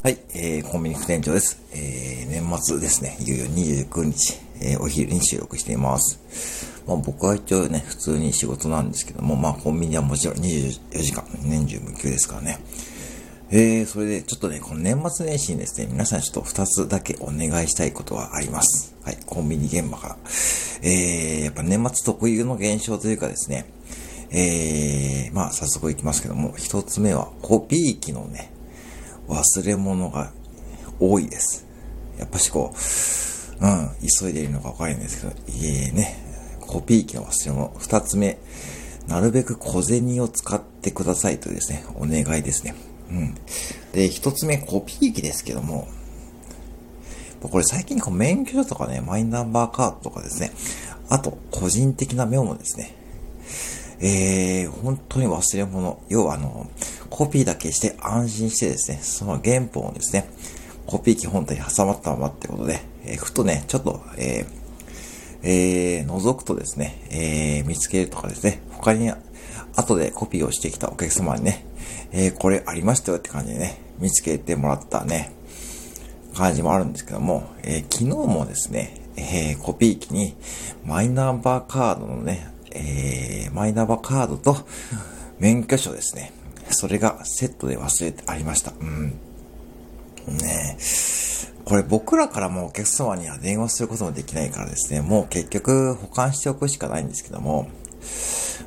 はい、えー、コンビニ副店長です。えー、年末ですね、いよいよ29日、えー、お昼に収録しています。まあ僕は一応ね、普通に仕事なんですけども、まあコンビニはもちろん24時間、年中無休ですからね。えー、それでちょっとね、この年末年始にですね、皆さんちょっと2つだけお願いしたいことはあります。はい、コンビニ現場から。えー、やっぱ年末特有の現象というかですね、えー、まあ早速いきますけども、1つ目はコピー機のね、忘れ物が多いです。やっぱしこう、うん、急いでいるのかわかるんですけど、いえね、コピー機の忘れ物。二つ目、なるべく小銭を使ってくださいとですね、お願いですね。うん。で、一つ目、コピー機ですけども、これ最近こう免許証とかね、マイナンバーカードとかですね、あと、個人的なメモですね。えー、本当に忘れ物。要はあの、コピーだけして安心してですね、その原本をですね、コピー機本体に挟まったままってことで、えー、ふとね、ちょっと、えー、えー、覗くとですね、えー、見つけるとかですね、他に後でコピーをしてきたお客様にね、えー、これありましたよって感じでね、見つけてもらったね、感じもあるんですけども、えー、昨日もですね、えー、コピー機にマイナンバーカードのね、えー、マイナンバーカードと免許証ですね。それがセットで忘れてありました。うん。ねこれ僕らからもお客様には電話することもできないからですね、もう結局保管しておくしかないんですけども、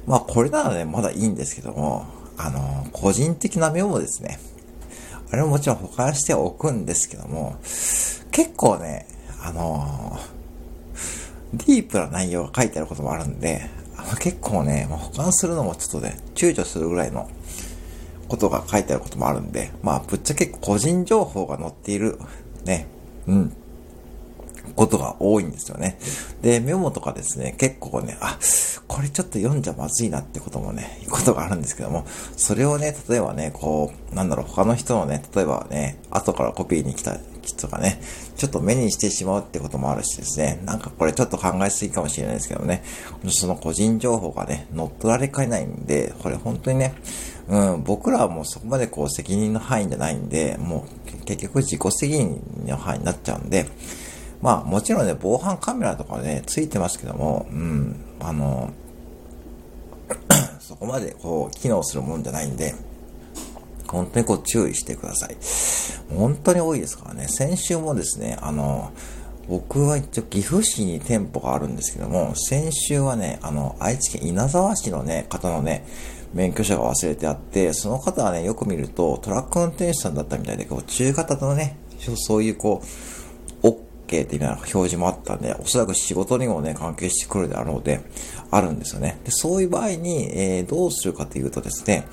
まあこれならね、まだいいんですけども、あの、個人的なメモですね。あれももちろん保管しておくんですけども、結構ね、あのディープな内容が書いてあることもあるんで、結構ね、保管するのもちょっとね、躊躇するぐらいのことが書いてあることもあるんで、まあ、ぶっちゃけ個人情報が載っている、ね、うん、ことが多いんですよね。で、メモとかですね、結構ね、あ、これちょっと読んじゃまずいなってこともね、ことがあるんですけども、それをね、例えばね、こう、なんだろう、他の人のね、例えばね、後からコピーに来た人がね、ちょっと目にしてしまうってこともあるしですね、なんかこれちょっと考えすぎかもしれないですけどね、その個人情報がね、乗っ取られかねないんで、これ本当にね、うん、僕らはもうそこまでこう責任の範囲じゃないんで、もう結局自己責任の範囲になっちゃうんで、まあもちろんね、防犯カメラとかね、ついてますけども、うん、あの、そこまでこう、機能するもんじゃないんで、本当にこう注意してください。本当に多いですからね。先週もですね、あの、僕は一応岐阜市に店舗があるんですけども、先週はね、あの、愛知県稲沢市のね、方のね、免許証が忘れてあって、その方はね、よく見るとトラック運転手さんだったみたいで、こう、中型のね、そういうこう、OK っていうような表示もあったんで、おそらく仕事にもね、関係してくるであろうで、あるんですよね。で、そういう場合に、えー、どうするかというとですね、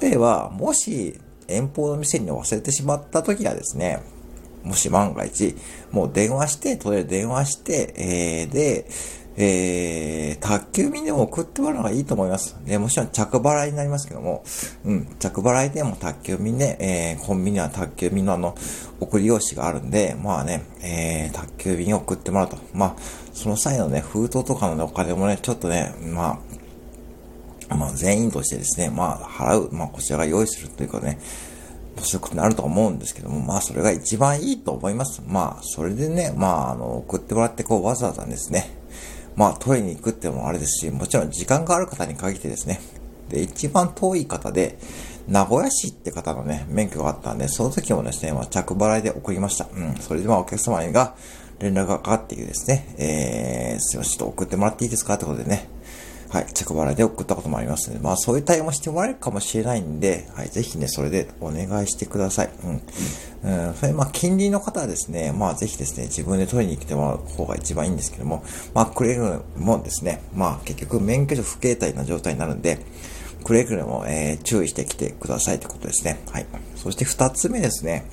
例えば、もし、遠方の店に忘れてしまった時はですね、もし万が一、もう電話して、とりあえず電話して、えー、で、えー、宅急便でも送ってもらうのがいいと思います。で、もちろん着払いになりますけども、うん、着払いでも宅急便で、えー、コンビニは宅急便のあの、送り用紙があるんで、まあね、えー、宅急便を送ってもらうと。まあ、その際のね、封筒とかのね、お金もね、ちょっとね、まあ、まあ、全員としてですね、まあ、払う、まあ、こちらが用意するというかね、そういうことになると思うんですけども、まあ、それが一番いいと思います。まあ、それでね、まあ、あの、送ってもらって、こう、わざわざですね、まあ、トイレに行くってのもあれですし、もちろん時間がある方に限ってですね、で、一番遠い方で、名古屋市って方のね、免許があったんで、その時もですね、まあ、着払いで送りました。うん。それでまあ、お客様が連絡がかかってきてですね、えー、すいません、ちょっと送ってもらっていいですか？ってことでね、はい、着払いで送ったこともありますので、まあそういう対応もしてもらえるかもしれないんで、はい、ぜひね、それでお願いしてください。うん。うん、それ、まあ近隣の方はですね、まあぜひですね、自分で取りに来てもらう方が一番いいんですけども、まあくれるもですね、まあ結局免許証不携帯な状態になるんで、くれぐれも、えー、注意してきてくださいってことですね。はい。そして二つ目ですね。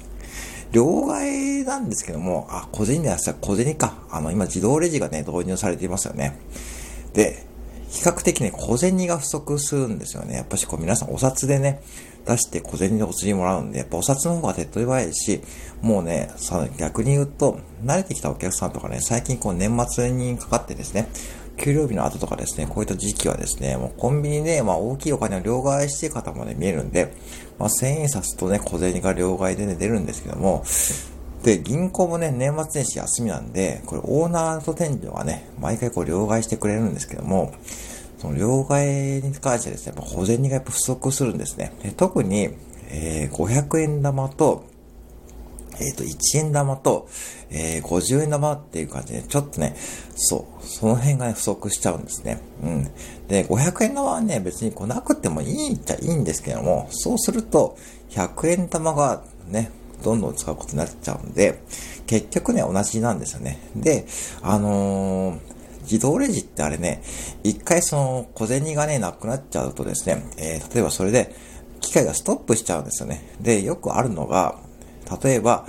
両替なんですけども、あ、小銭でやったら小銭か。あの、今自動レジがね、導入されていますよね。で、比較的ね、小銭が不足するんですよね。やっぱしこう皆さんお札でね、出して小銭でお釣りもらうんで、やっぱお札の方が手っ取り早いし、もうね、さ逆に言うと、慣れてきたお客さんとかね、最近こう年末にかかってですね、給料日の後とかですね、こういった時期はですね、もうコンビニで、まあ大きいお金を両替してる方もね、見えるんで、まあ、千円札とね、小銭が両替でね、出るんですけども、で、銀行もね、年末年始休みなんで、これオーナーと店長がね、毎回こう両替してくれるんですけども、その両替に関してですね、やっぱ小銭がやっぱ不足するんですね。で特に、えー、500円玉と、えっ、ー、と、1円玉と、えー、50円玉っていう感じで、ちょっとね、そう、その辺がね、不足しちゃうんですね。うん。で、500円玉はね、別にこうなくてもいいっちゃいいんですけども、そうすると、100円玉がね、どんどん使うことになっちゃうんで、結局ね、同じなんですよね。で、あのー、自動レジってあれね、一回その小銭がね、なくなっちゃうとですね、えー、例えばそれで、機械がストップしちゃうんですよね。で、よくあるのが、例えば、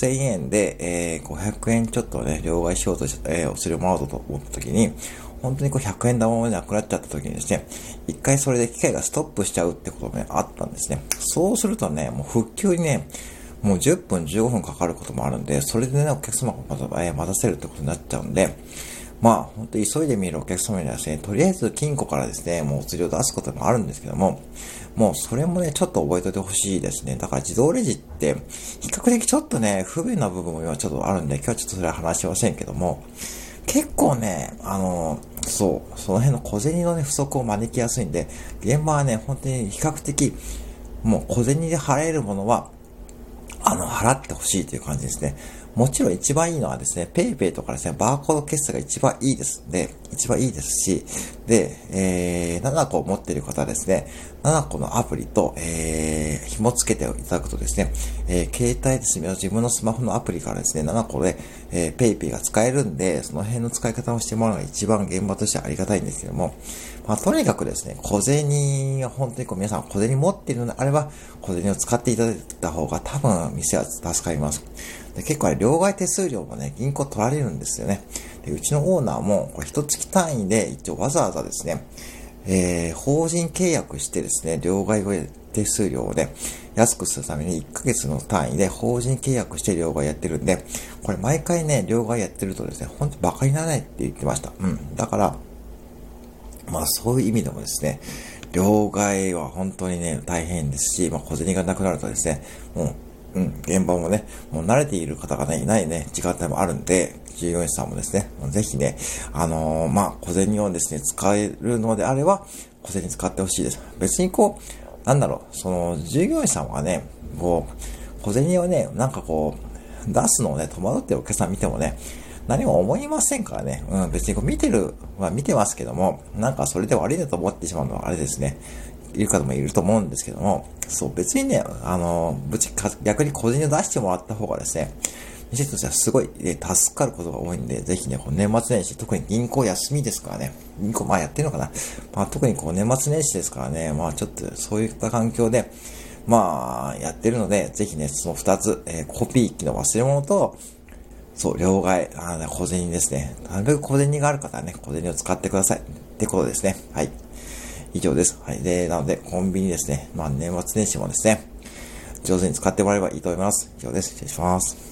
1000円で、えー、500円ちょっとね、両替しようとし、えー、するものと思った時に、本当にこう100円玉もなくなっちゃった時にですね、一回それで機械がストップしちゃうってこともね、あったんですね。そうするとね、もう復旧にね、もう10分15分かかることもあるんで、それでね、お客様が、待たせるってことになっちゃうんで、まあ、本当に急いで見るお客様にはですね、とりあえず金庫からですね、もうお釣りを出すこともあるんですけども、もうそれもね、ちょっと覚えておいてほしいですね。だから自動レジって、比較的ちょっとね、不便な部分も今ちょっとあるんで、今日はちょっとそれは話しませんけども、結構ね、あの、そう、その辺の小銭のね、不足を招きやすいんで、現場はね、本当に比較的、もう小銭で払えるものは、あの、払ってほしいという感じですね。もちろん一番いいのはですね、PayPay とかですね、バーコード決済が一番いいですんで、一番いいですし、で、えー、7個持っている方はですね、7個のアプリと、えー、紐付けていただくとですね、えー、携帯ですね、自分のスマホのアプリからですね、7個で、えー、PayPay が使えるんで、その辺の使い方をしてもらうのが一番現場としてはありがたいんですけども、まあ、とにかくですね、小銭が本当にこう皆さん小銭持っているのであれば、小銭を使っていただいた方が多分店は助かります。で結構ね、両替手数料もね、銀行取られるんですよね。でうちのオーナーも、これ一月単位で一応わざわざですね、えー、法人契約してですね、両替手数料をね、安くするために1ヶ月の単位で法人契約して両替やってるんで、これ毎回ね、両替やってるとですね、ほんと馬鹿にならないって言ってました。うん。だから、まあそういう意味でもですね、両替は本当にね、大変ですし、まあ小銭がなくなるとですね、もううん、現場もね、もう慣れている方がね、いないね、時間帯もあるんで、従業員さんもですね、ぜひね、あのー、まあ、小銭をですね、使えるのであれば、小銭使ってほしいです。別にこう、なんだろう、その、従業員さんはね、こう、小銭をね、なんかこう、出すのをね、戸惑ってお客さん見てもね、何も思いませんからね。うん、別にこう見てる、まあ見てますけども、なんかそれで悪いなと思ってしまうのはあれですね。いる方もいると思うんですけども、そう、別にね、あの、ぶち、逆に個人で出してもらった方がですね、店としてはすごい、ね、助かることが多いんで、ぜひね、この年末年始、特に銀行休みですからね、銀行、まあやってるのかな。まあ特にこう年末年始ですからね、まあちょっとそういった環境で、まあやってるので、ぜひね、その二つ、えー、コピー機の忘れ物と、そう、両替、あの、小銭ですね。なるべく小銭がある方はね、小銭を使ってください。ってことですね。はい。以上です。はい。で、なので、コンビニですね。まあ、年末年始もですね、上手に使ってもらえばいいと思います。以上です。失礼します。